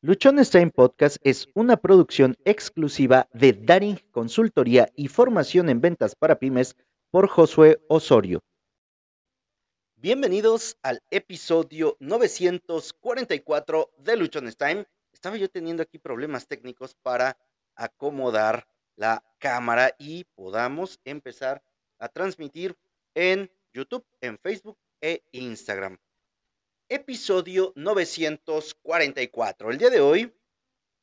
Luchonstein Podcast es una producción exclusiva de Daring Consultoría y Formación en Ventas para Pymes por Josué Osorio. Bienvenidos al episodio 944 de Luchonstein. Estaba yo teniendo aquí problemas técnicos para acomodar la cámara y podamos empezar a transmitir en YouTube, en Facebook e Instagram episodio 944. El día de hoy,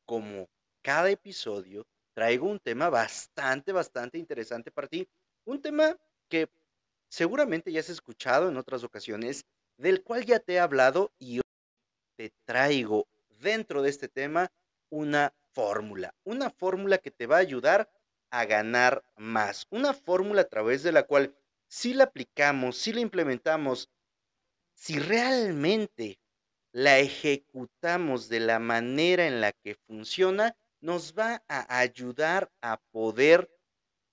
como cada episodio, traigo un tema bastante, bastante interesante para ti. Un tema que seguramente ya has escuchado en otras ocasiones, del cual ya te he hablado y hoy te traigo dentro de este tema una fórmula, una fórmula que te va a ayudar a ganar más, una fórmula a través de la cual si la aplicamos, si la implementamos si realmente la ejecutamos de la manera en la que funciona, nos va a ayudar a poder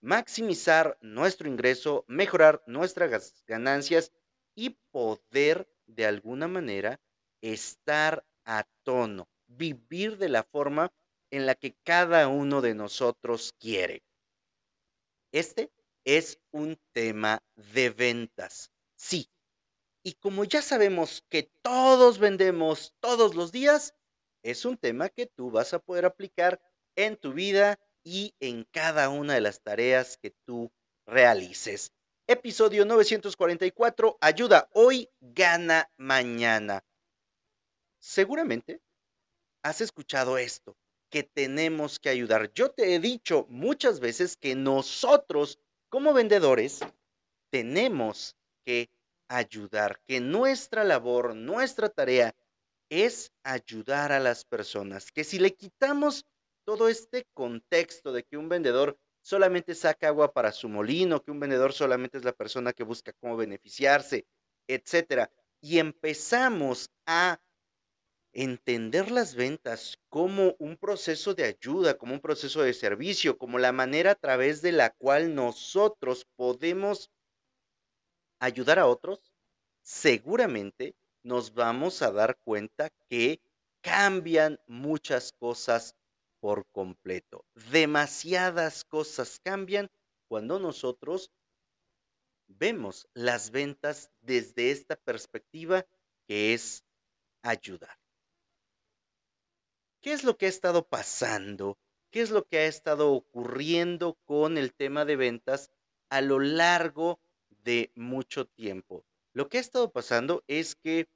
maximizar nuestro ingreso, mejorar nuestras ganancias y poder de alguna manera estar a tono, vivir de la forma en la que cada uno de nosotros quiere. Este es un tema de ventas. Sí, y como ya sabemos que todos vendemos todos los días, es un tema que tú vas a poder aplicar en tu vida y en cada una de las tareas que tú realices. Episodio 944, ayuda hoy, gana mañana. Seguramente has escuchado esto, que tenemos que ayudar. Yo te he dicho muchas veces que nosotros como vendedores tenemos que ayudar, que nuestra labor, nuestra tarea es ayudar a las personas, que si le quitamos todo este contexto de que un vendedor solamente saca agua para su molino, que un vendedor solamente es la persona que busca cómo beneficiarse, etcétera, y empezamos a entender las ventas como un proceso de ayuda, como un proceso de servicio, como la manera a través de la cual nosotros podemos ayudar a otros, seguramente nos vamos a dar cuenta que cambian muchas cosas por completo. Demasiadas cosas cambian cuando nosotros vemos las ventas desde esta perspectiva que es ayudar. ¿Qué es lo que ha estado pasando? ¿Qué es lo que ha estado ocurriendo con el tema de ventas a lo largo de mucho tiempo. Lo que ha estado pasando es que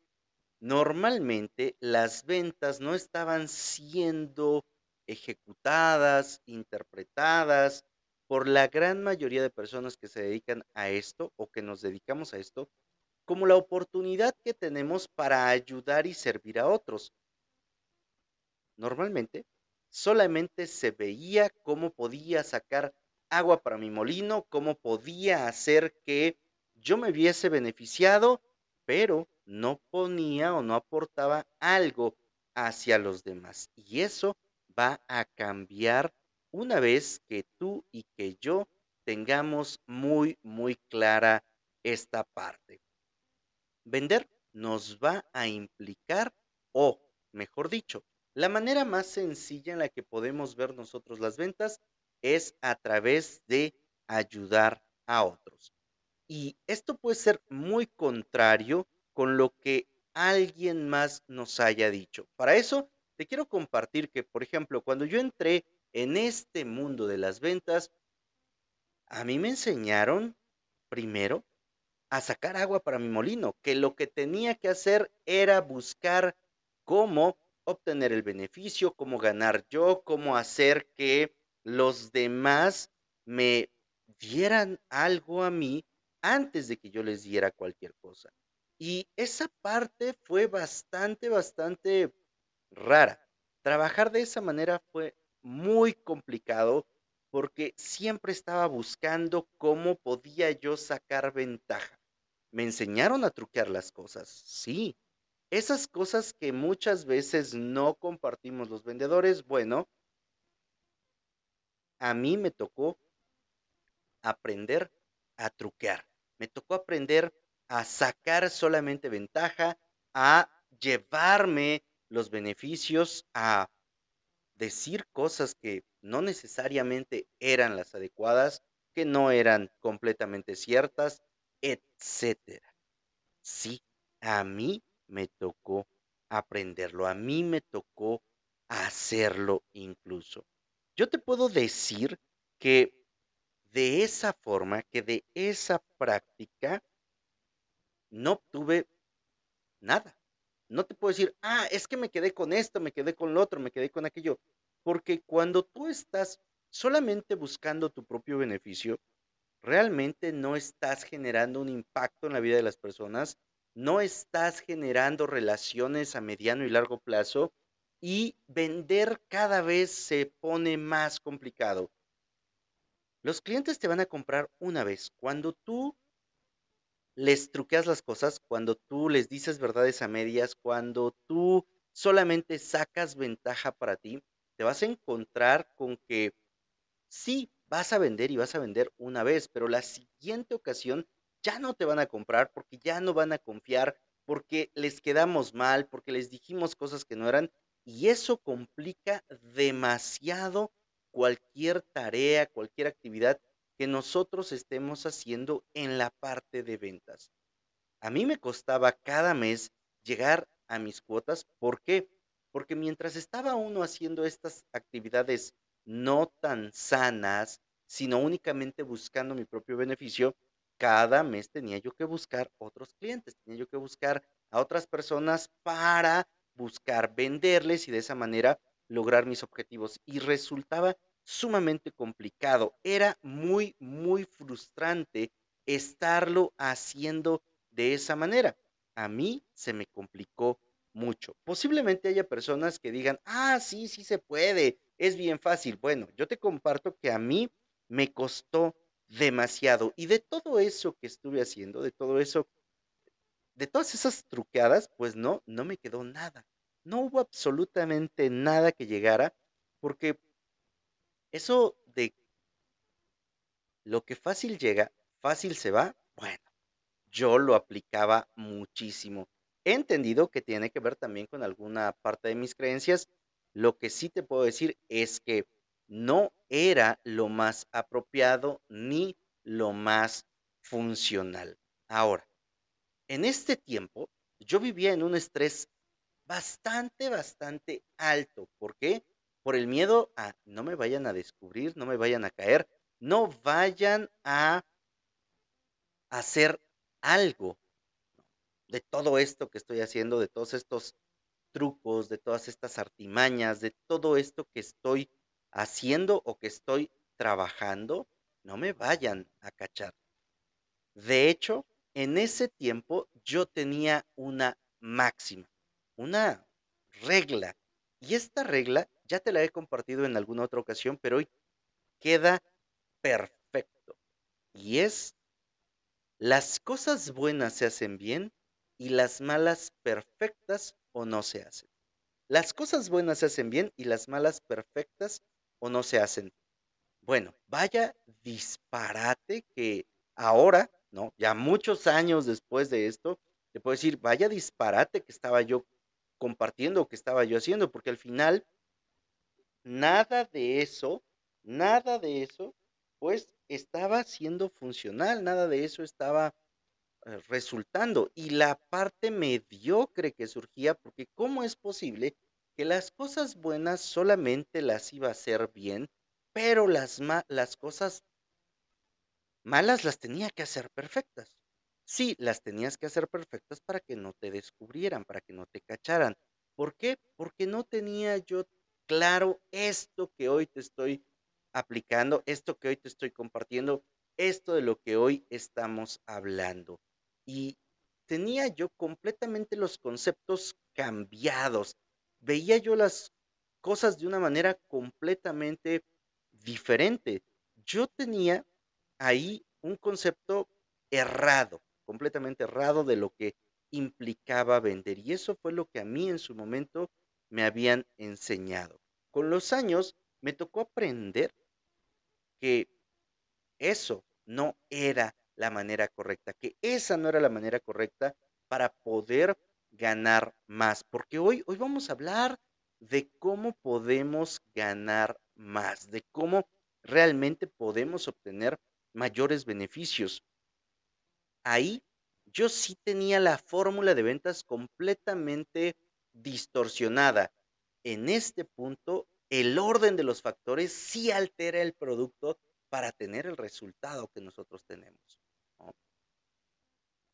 normalmente las ventas no estaban siendo ejecutadas, interpretadas por la gran mayoría de personas que se dedican a esto o que nos dedicamos a esto, como la oportunidad que tenemos para ayudar y servir a otros. Normalmente, solamente se veía cómo podía sacar agua para mi molino, cómo podía hacer que yo me viese beneficiado, pero no ponía o no aportaba algo hacia los demás. Y eso va a cambiar una vez que tú y que yo tengamos muy, muy clara esta parte. Vender nos va a implicar, o mejor dicho, la manera más sencilla en la que podemos ver nosotros las ventas es a través de ayudar a otros. Y esto puede ser muy contrario con lo que alguien más nos haya dicho. Para eso, te quiero compartir que, por ejemplo, cuando yo entré en este mundo de las ventas, a mí me enseñaron primero a sacar agua para mi molino, que lo que tenía que hacer era buscar cómo obtener el beneficio, cómo ganar yo, cómo hacer que los demás me dieran algo a mí antes de que yo les diera cualquier cosa. Y esa parte fue bastante, bastante rara. Trabajar de esa manera fue muy complicado porque siempre estaba buscando cómo podía yo sacar ventaja. Me enseñaron a truquear las cosas, sí. Esas cosas que muchas veces no compartimos los vendedores, bueno, a mí me tocó aprender a truquear. Me tocó aprender a sacar solamente ventaja, a llevarme los beneficios, a decir cosas que no necesariamente eran las adecuadas, que no eran completamente ciertas, etcétera. Sí, a mí me tocó aprenderlo, a mí me tocó hacerlo incluso. Yo te puedo decir que de esa forma, que de esa práctica, no obtuve nada. No te puedo decir, ah, es que me quedé con esto, me quedé con lo otro, me quedé con aquello. Porque cuando tú estás solamente buscando tu propio beneficio, realmente no estás generando un impacto en la vida de las personas, no estás generando relaciones a mediano y largo plazo y vender cada vez se pone más complicado. Los clientes te van a comprar una vez. Cuando tú les truqueas las cosas, cuando tú les dices verdades a medias, cuando tú solamente sacas ventaja para ti, te vas a encontrar con que sí, vas a vender y vas a vender una vez, pero la siguiente ocasión ya no te van a comprar porque ya no van a confiar, porque les quedamos mal, porque les dijimos cosas que no eran, y eso complica demasiado cualquier tarea, cualquier actividad que nosotros estemos haciendo en la parte de ventas. A mí me costaba cada mes llegar a mis cuotas. ¿Por qué? Porque mientras estaba uno haciendo estas actividades no tan sanas, sino únicamente buscando mi propio beneficio, cada mes tenía yo que buscar otros clientes, tenía yo que buscar a otras personas para buscar venderles y de esa manera lograr mis objetivos. Y resultaba sumamente complicado. Era muy, muy frustrante estarlo haciendo de esa manera. A mí se me complicó mucho. Posiblemente haya personas que digan, ah, sí, sí se puede, es bien fácil. Bueno, yo te comparto que a mí me costó demasiado. Y de todo eso que estuve haciendo, de todo eso, de todas esas truqueadas, pues no, no me quedó nada. No hubo absolutamente nada que llegara, porque eso de lo que fácil llega, fácil se va, bueno, yo lo aplicaba muchísimo. He entendido que tiene que ver también con alguna parte de mis creencias. Lo que sí te puedo decir es que no era lo más apropiado ni lo más funcional. Ahora, en este tiempo yo vivía en un estrés bastante, bastante alto. ¿Por qué? por el miedo a no me vayan a descubrir, no me vayan a caer, no vayan a hacer algo de todo esto que estoy haciendo, de todos estos trucos, de todas estas artimañas, de todo esto que estoy haciendo o que estoy trabajando, no me vayan a cachar. De hecho, en ese tiempo yo tenía una máxima, una regla, y esta regla ya te la he compartido en alguna otra ocasión, pero hoy queda perfecto. Y es, las cosas buenas se hacen bien y las malas perfectas o no se hacen. Las cosas buenas se hacen bien y las malas perfectas o no se hacen. Bueno, vaya disparate que ahora, Ya muchos años después de esto, te puedo decir, vaya disparate que estaba yo compartiendo, que estaba yo haciendo, porque al final nada de eso, nada de eso, pues estaba siendo funcional, nada de eso estaba eh, resultando. Y la parte mediocre que surgía, porque ¿cómo es posible que las cosas buenas solamente las iba a hacer bien, pero las, las cosas malas las tenía que hacer perfectas? Sí, las tenías que hacer perfectas para que no te descubrieran, para que no te cacharan. ¿Por qué? Porque no tenía yo claro esto que hoy te estoy aplicando, esto que hoy te estoy compartiendo, esto de lo que hoy estamos hablando. Y tenía yo completamente los conceptos cambiados. Veía yo las cosas de una manera completamente diferente. Yo tenía ahí un concepto errado, completamente errado de lo que implicaba vender. Y eso fue lo que a mí en su momento me habían enseñado. Con los años me tocó aprender que eso no era la manera correcta, que esa no era la manera correcta para poder ganar más, porque hoy, hoy vamos a hablar de cómo podemos ganar más, de cómo realmente podemos obtener mayores beneficios. Ahí yo sí tenía la fórmula de ventas completamente distorsionada. En este punto, el orden de los factores sí altera el producto para tener el resultado que nosotros tenemos.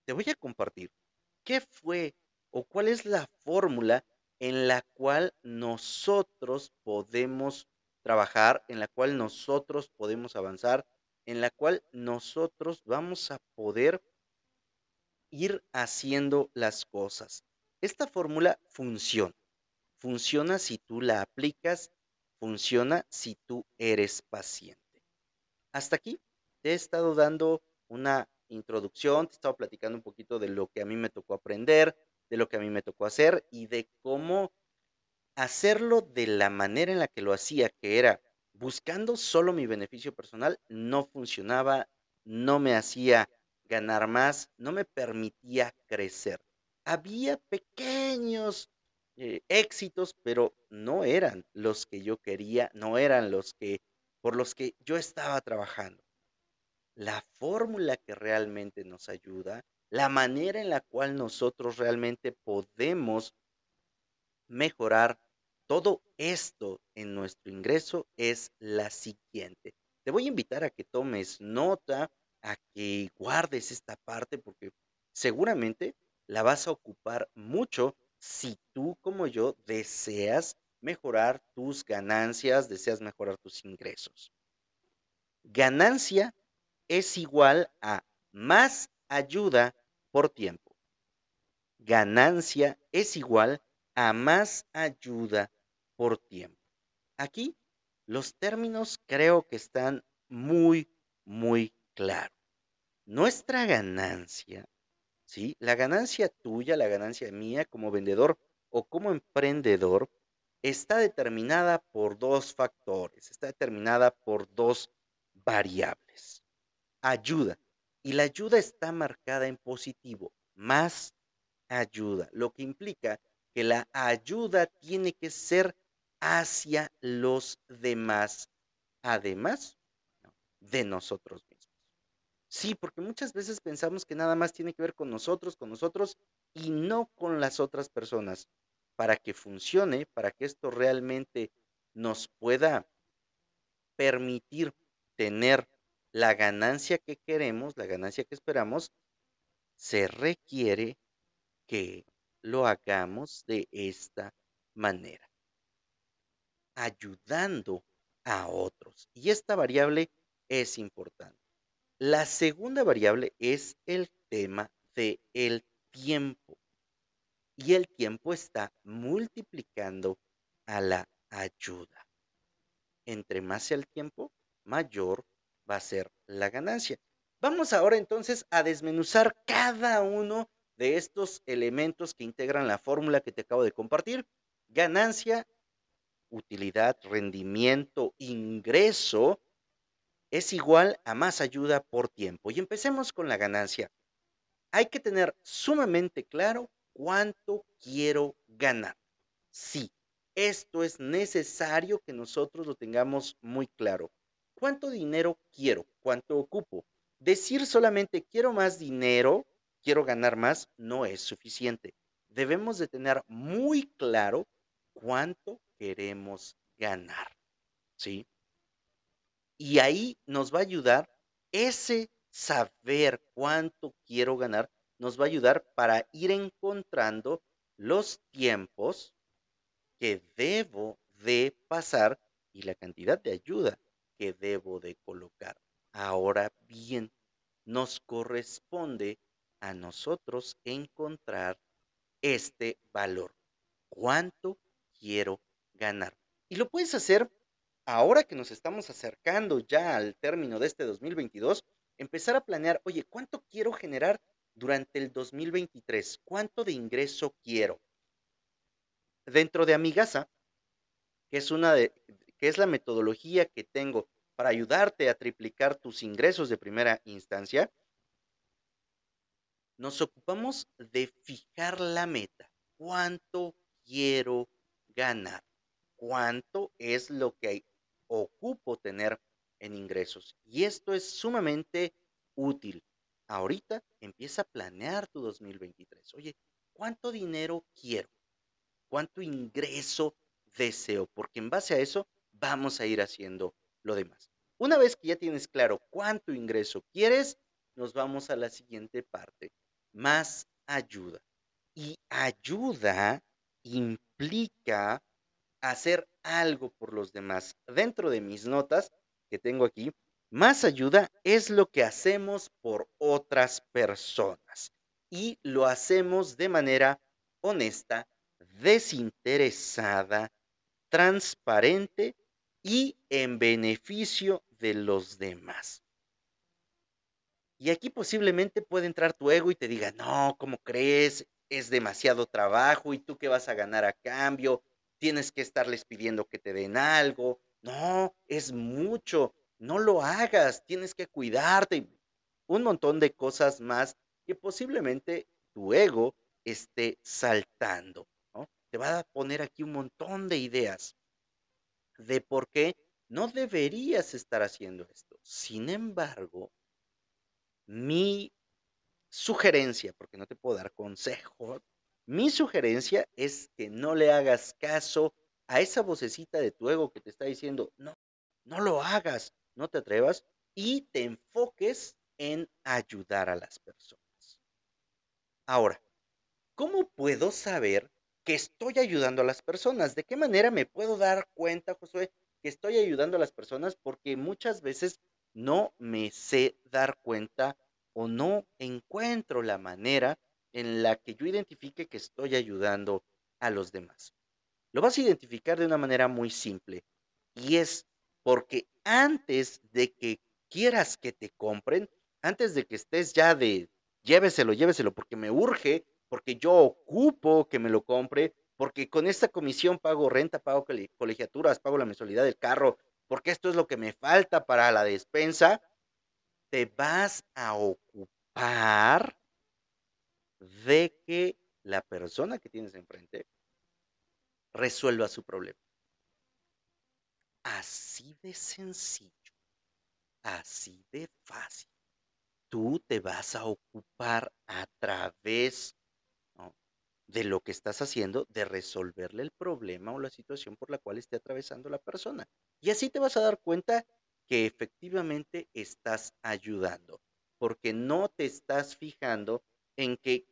Te voy a compartir qué fue o cuál es la fórmula en la cual nosotros podemos trabajar, en la cual nosotros podemos avanzar, en la cual nosotros vamos a poder ir haciendo las cosas. Esta fórmula funciona. Funciona si tú la aplicas, funciona si tú eres paciente. Hasta aquí te he estado dando una introducción, te he estado platicando un poquito de lo que a mí me tocó aprender, de lo que a mí me tocó hacer y de cómo hacerlo de la manera en la que lo hacía, que era buscando solo mi beneficio personal, no funcionaba, no me hacía ganar más, no me permitía crecer. Había pequeños eh, éxitos, pero no eran los que yo quería, no eran los que por los que yo estaba trabajando. La fórmula que realmente nos ayuda la manera en la cual nosotros realmente podemos mejorar todo esto en nuestro ingreso es la siguiente. Te voy a invitar a que tomes nota, a que guardes esta parte porque seguramente la vas a ocupar mucho si tú como yo deseas mejorar tus ganancias, deseas mejorar tus ingresos. Ganancia es igual a más ayuda por tiempo. Ganancia es igual a más ayuda por tiempo. Aquí los términos creo que están muy, muy claros. Nuestra ganancia, ¿sí? La ganancia tuya, la ganancia mía como vendedor o como emprendedor, está determinada por dos factores, está determinada por dos variables. Ayuda, y la ayuda está marcada en positivo, más ayuda, lo que implica que la ayuda tiene que ser hacia los demás, además de nosotros mismos. Sí, porque muchas veces pensamos que nada más tiene que ver con nosotros, con nosotros y no con las otras personas. Para que funcione, para que esto realmente nos pueda permitir tener la ganancia que queremos, la ganancia que esperamos, se requiere que lo hagamos de esta manera, ayudando a otros. Y esta variable es importante. La segunda variable es el tema del el tiempo. Y el tiempo está multiplicando a la ayuda. Entre más sea el tiempo, mayor va a ser la ganancia. Vamos ahora entonces a desmenuzar cada uno de estos elementos que integran la fórmula que te acabo de compartir. Ganancia, utilidad, rendimiento, ingreso es igual a más ayuda por tiempo. Y empecemos con la ganancia. Hay que tener sumamente claro cuánto quiero ganar. Sí, esto es necesario que nosotros lo tengamos muy claro. ¿Cuánto dinero quiero? ¿Cuánto ocupo? Decir solamente quiero más dinero, quiero ganar más, no es suficiente. Debemos de tener muy claro cuánto queremos ganar. ¿Sí? Y ahí nos va a ayudar ese saber cuánto quiero ganar, nos va a ayudar para ir encontrando los tiempos que debo de pasar y la cantidad de ayuda que debo de colocar. Ahora bien, nos corresponde a nosotros encontrar este valor. ¿Cuánto quiero ganar? Y lo puedes hacer ahora que nos estamos acercando ya al término de este 2022, empezar a planear, oye, ¿cuánto quiero generar durante el 2023? ¿Cuánto de ingreso quiero? Dentro de Amigasa, que es una de, que es la metodología que tengo para ayudarte a triplicar tus ingresos de primera instancia, nos ocupamos de fijar la meta. ¿Cuánto quiero ganar? ¿Cuánto es lo que ocupo tener en ingresos? Y esto es sumamente útil. Ahorita empieza a planear tu 2023. Oye, ¿cuánto dinero quiero? ¿Cuánto ingreso deseo? Porque en base a eso vamos a ir haciendo lo demás. Una vez que ya tienes claro cuánto ingreso quieres, nos vamos a la siguiente parte. Más ayuda. Y ayuda implica hacer algo por los demás. Dentro de mis notas que tengo aquí, más ayuda es lo que hacemos por otras personas. Y lo hacemos de manera honesta, desinteresada, transparente y en beneficio de los demás. Y aquí posiblemente puede entrar tu ego y te diga, no, ¿cómo crees? Es demasiado trabajo y tú qué vas a ganar a cambio, tienes que estarles pidiendo que te den algo. No, es mucho, no lo hagas, tienes que cuidarte. Un montón de cosas más que posiblemente tu ego esté saltando. Te va a poner aquí un montón de ideas de por qué no deberías estar haciendo esto. Sin embargo, mi sugerencia, porque no te puedo dar consejo, mi sugerencia es que no le hagas caso a esa vocecita de tu ego que te está diciendo, no, no lo hagas, no te atrevas y te enfoques en ayudar a las personas. Ahora, ¿cómo puedo saber que estoy ayudando a las personas? ¿De qué manera me puedo dar cuenta, Josué, que estoy ayudando a las personas? Porque muchas veces no me sé dar cuenta o no encuentro la manera en la que yo identifique que estoy ayudando a los demás. Lo vas a identificar de una manera muy simple y es porque antes de que quieras que te compren, antes de que estés ya de lléveselo, lléveselo, porque me urge, porque yo ocupo que me lo compre, porque con esta comisión pago renta, pago colegiaturas, pago la mensualidad del carro, porque esto es lo que me falta para la despensa, te vas a ocupar de que la persona que tienes enfrente resuelva su problema. Así de sencillo, así de fácil. Tú te vas a ocupar a través de lo que estás haciendo, de resolverle el problema o la situación por la cual esté atravesando la persona. Y así te vas a dar cuenta que efectivamente estás ayudando, porque no te estás fijando en que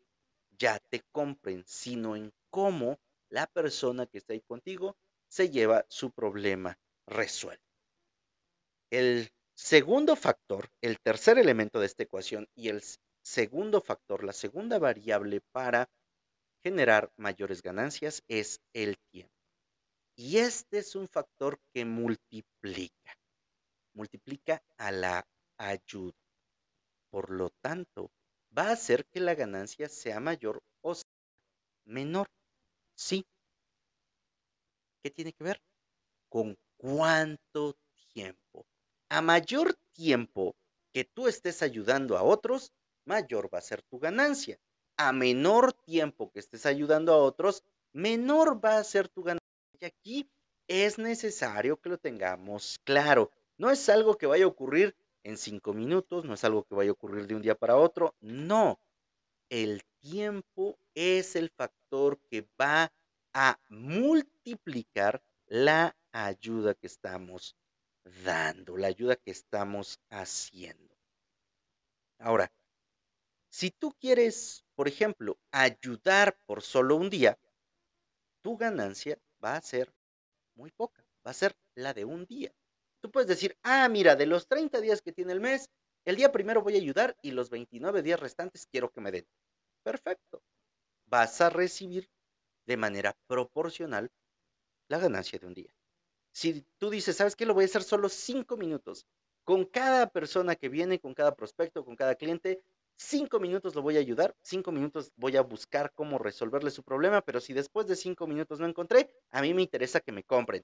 ya te compren, sino en cómo la persona que está ahí contigo se lleva su problema resuelto. El segundo factor, el tercer elemento de esta ecuación y el segundo factor, la segunda variable para generar mayores ganancias es el tiempo. Y este es un factor que multiplica, multiplica a la ayuda. Por lo tanto, va a hacer que la ganancia sea mayor o menor. Sí. ¿Qué tiene que ver? Con cuánto tiempo. A mayor tiempo que tú estés ayudando a otros, mayor va a ser tu ganancia. A menor tiempo que estés ayudando a otros, menor va a ser tu ganancia. Y aquí es necesario que lo tengamos claro. No es algo que vaya a ocurrir en cinco minutos, no es algo que vaya a ocurrir de un día para otro, no. El tiempo es el factor que va a multiplicar la ayuda que estamos dando, la ayuda que estamos haciendo. Ahora, si tú quieres, por ejemplo, ayudar por solo un día, tu ganancia va a ser muy poca, va a ser la de un día. Tú puedes decir, ah, mira, de los 30 días que tiene el mes, el día primero voy a ayudar y los 29 días restantes quiero que me den. Perfecto. Vas a recibir de manera proporcional la ganancia de un día. Si tú dices, ¿sabes qué? Lo voy a hacer solo 5 minutos. Con cada persona que viene, con cada prospecto, con cada cliente, 5 minutos lo voy a ayudar, 5 minutos voy a buscar cómo resolverle su problema, pero si después de 5 minutos no encontré, a mí me interesa que me compren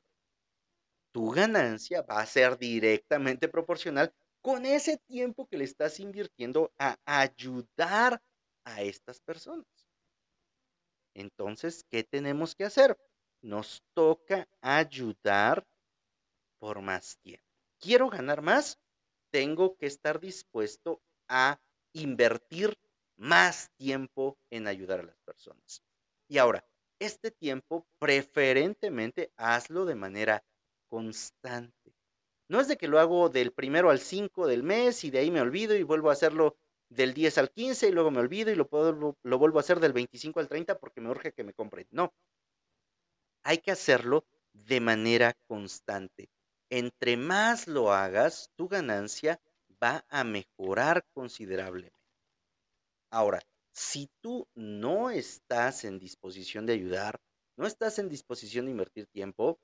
tu ganancia va a ser directamente proporcional con ese tiempo que le estás invirtiendo a ayudar a estas personas. Entonces, ¿qué tenemos que hacer? Nos toca ayudar por más tiempo. ¿Quiero ganar más? Tengo que estar dispuesto a invertir más tiempo en ayudar a las personas. Y ahora, este tiempo preferentemente hazlo de manera constante. No es de que lo hago del primero al 5 del mes y de ahí me olvido y vuelvo a hacerlo del 10 al 15 y luego me olvido y lo, vuelvo a hacer del 25 al 30 porque me urge que me compren. No. Hay que hacerlo de manera constante. Entre más lo hagas, tu ganancia va a mejorar considerablemente. Ahora, si tú no estás en disposición de ayudar, no estás en disposición de invertir tiempo,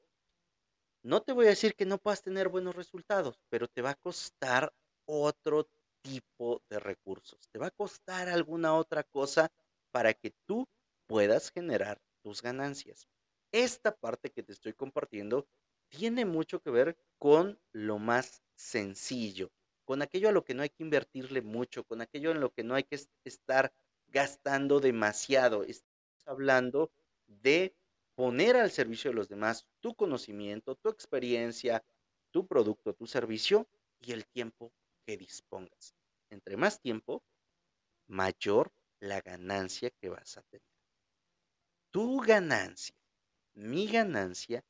no te voy a decir que no puedas tener buenos resultados, pero te va a costar otro tipo de recursos. Te va a costar alguna otra cosa para que tú puedas generar tus ganancias. Esta parte que te estoy compartiendo tiene mucho que ver con lo más sencillo, con aquello a lo que no hay que invertirle mucho, con aquello en lo que no hay que estar gastando demasiado. Estamos hablando de poner al servicio de los demás tu conocimiento, tu experiencia, tu producto, tu servicio y el tiempo que dispongas. Entre más tiempo, mayor la ganancia que vas a tener. Tu ganancia, mi ganancia,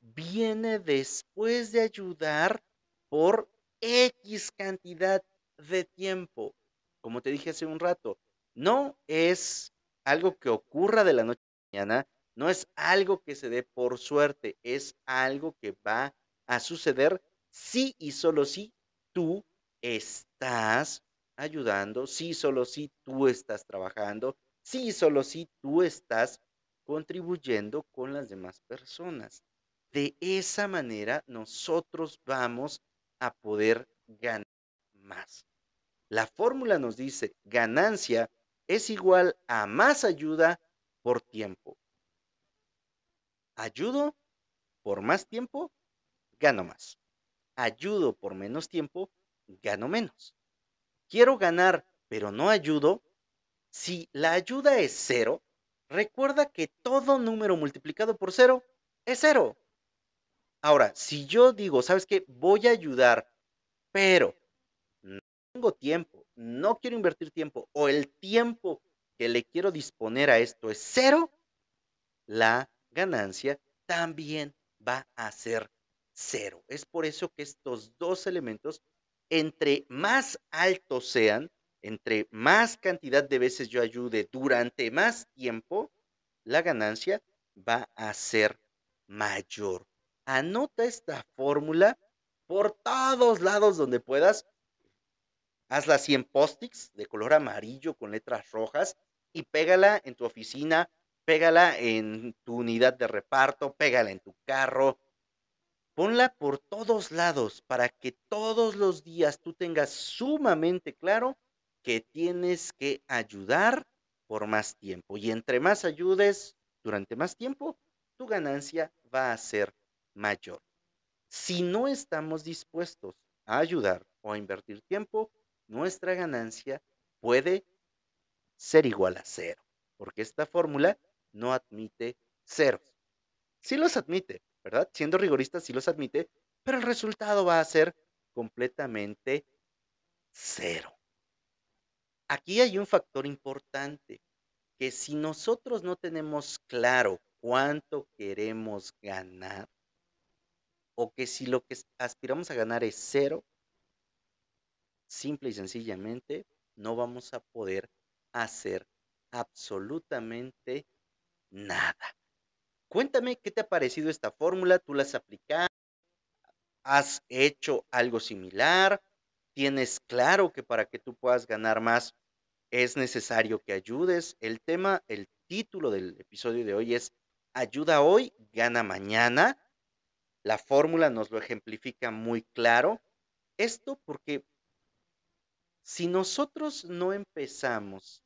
viene después de ayudar por X cantidad de tiempo. Como te dije hace un rato, no es algo que ocurra de la noche a la mañana, no es algo que se dé por suerte, es algo que va a suceder si y solo si tú estás ayudando, si solo si tú estás trabajando, si solo si tú estás contribuyendo con las demás personas. De esa manera nosotros vamos a poder ganar más. La fórmula nos dice ganancia es igual a más ayuda por tiempo ayudo por más tiempo, gano más. Ayudo por menos tiempo, gano menos. Quiero ganar, pero no ayudo. Si la ayuda es cero, recuerda que todo número multiplicado por cero es cero. Ahora, si yo digo, ¿sabes qué? Voy a ayudar, pero no tengo tiempo, no quiero invertir tiempo, o el tiempo que le quiero disponer a esto es cero, la ganancia también va a ser cero. Es por eso que estos dos elementos, entre más altos sean, entre más cantidad de veces yo ayude durante más tiempo, la ganancia va a ser mayor. Anota esta fórmula por todos lados donde puedas. Hazla así en post-its de color amarillo con letras rojas y pégala en tu oficina pégala en tu unidad de reparto, pégala en tu carro, ponla por todos lados para que todos los días tú tengas sumamente claro que tienes que ayudar por más tiempo. Y entre más ayudes durante más tiempo, tu ganancia va a ser mayor. Si no estamos dispuestos a ayudar o a invertir tiempo, nuestra ganancia puede ser igual a cero, porque esta fórmula no admite ceros. Sí los admite, ¿verdad? Siendo rigorista, sí los admite, pero el resultado va a ser completamente cero. Aquí hay un factor importante, que si nosotros no tenemos claro cuánto queremos ganar, o que si lo que aspiramos a ganar es cero, simple y sencillamente no vamos a poder hacer absolutamente nada. Cuéntame qué te ha parecido esta fórmula, tú la has aplicado, has hecho algo similar, tienes claro que para que tú puedas ganar más es necesario que ayudes. El tema, el título del episodio de hoy es Ayuda hoy, gana mañana. La fórmula nos lo ejemplifica muy claro. Esto porque si nosotros no empezamos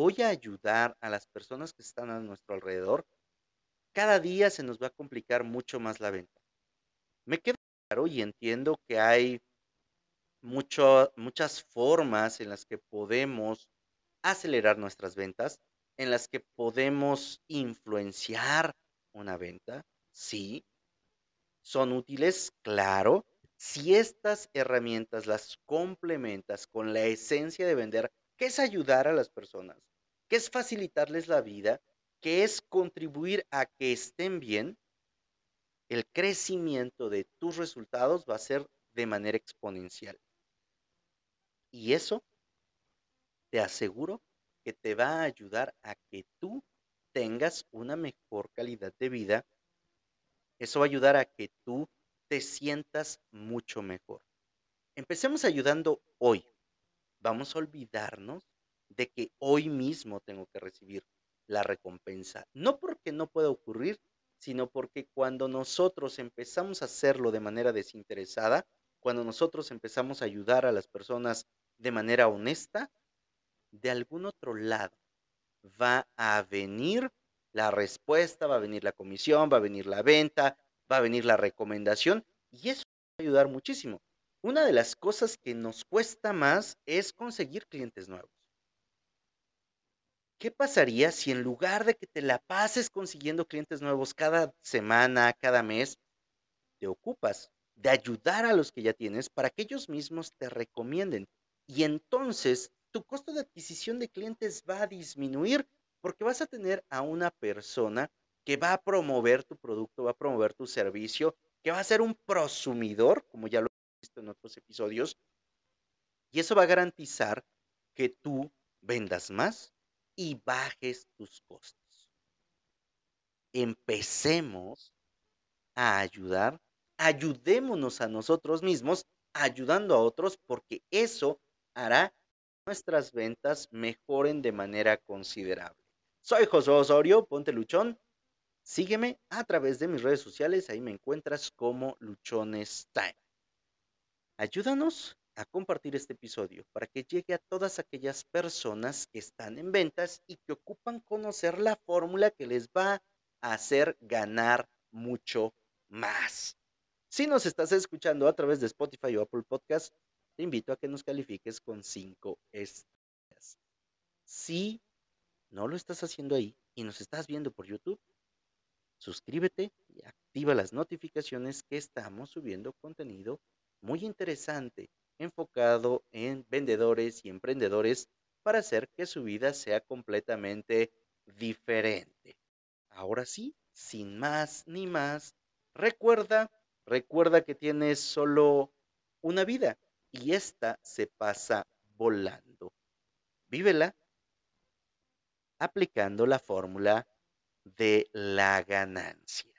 hoy a ayudar a las personas que están a nuestro alrededor, cada día se nos va a complicar mucho más la venta. Me queda claro y entiendo que hay muchas formas en las que podemos acelerar nuestras ventas, en las que podemos influenciar una venta, sí. Son útiles, claro. Si estas herramientas las complementas con la esencia de vender, que es ayudar a las personas, que es facilitarles la vida, que es contribuir a que estén bien, el crecimiento de tus resultados va a ser de manera exponencial. Y eso, te aseguro que te va a ayudar a que tú tengas una mejor calidad de vida. Eso va a ayudar a que tú te sientas mucho mejor. Empecemos ayudando hoy. Vamos a olvidarnos de que hoy mismo tengo que recibir la recompensa. No porque no pueda ocurrir, sino porque cuando nosotros empezamos a hacerlo de manera desinteresada, cuando nosotros empezamos a ayudar a las personas de manera honesta, de algún otro lado va a venir la respuesta, va a venir la comisión, va a venir la venta, va a venir la recomendación y eso va a ayudar muchísimo. Una de las cosas que nos cuesta más es conseguir clientes nuevos. ¿Qué pasaría si en lugar de que te la pases consiguiendo clientes nuevos cada semana, cada mes, te ocupas de ayudar a los que ya tienes para que ellos mismos te recomienden? Y entonces tu costo de adquisición de clientes va a disminuir porque vas a tener a una persona que va a promover tu producto, va a promover tu servicio, que va a ser un prosumidor, como ya lo he visto en otros episodios, y eso va a garantizar que tú vendas más y bajes tus costos. Empecemos a ayudar, ayudémonos a nosotros mismos ayudando a otros porque eso hará que nuestras ventas mejoren de manera considerable. Soy José Osorio, ponte luchón. Sígueme a través de mis redes sociales, ahí me encuentras como Luchones Time. Ayúdanos a compartir este episodio para que llegue a todas aquellas personas que están en ventas y que ocupan conocer la fórmula que les va a hacer ganar mucho más. Si nos estás escuchando a través de Spotify o Apple Podcast, te invito a que nos califiques con cinco estrellas. Si no lo estás haciendo ahí y nos estás viendo por YouTube, suscríbete y activa las notificaciones que estamos subiendo contenido muy interesante enfocado en vendedores y emprendedores para hacer que su vida sea completamente diferente. Ahora sí, sin más ni más, recuerda, recuerda que tienes solo una vida y esta se pasa volando. Vívela aplicando la fórmula de la ganancia.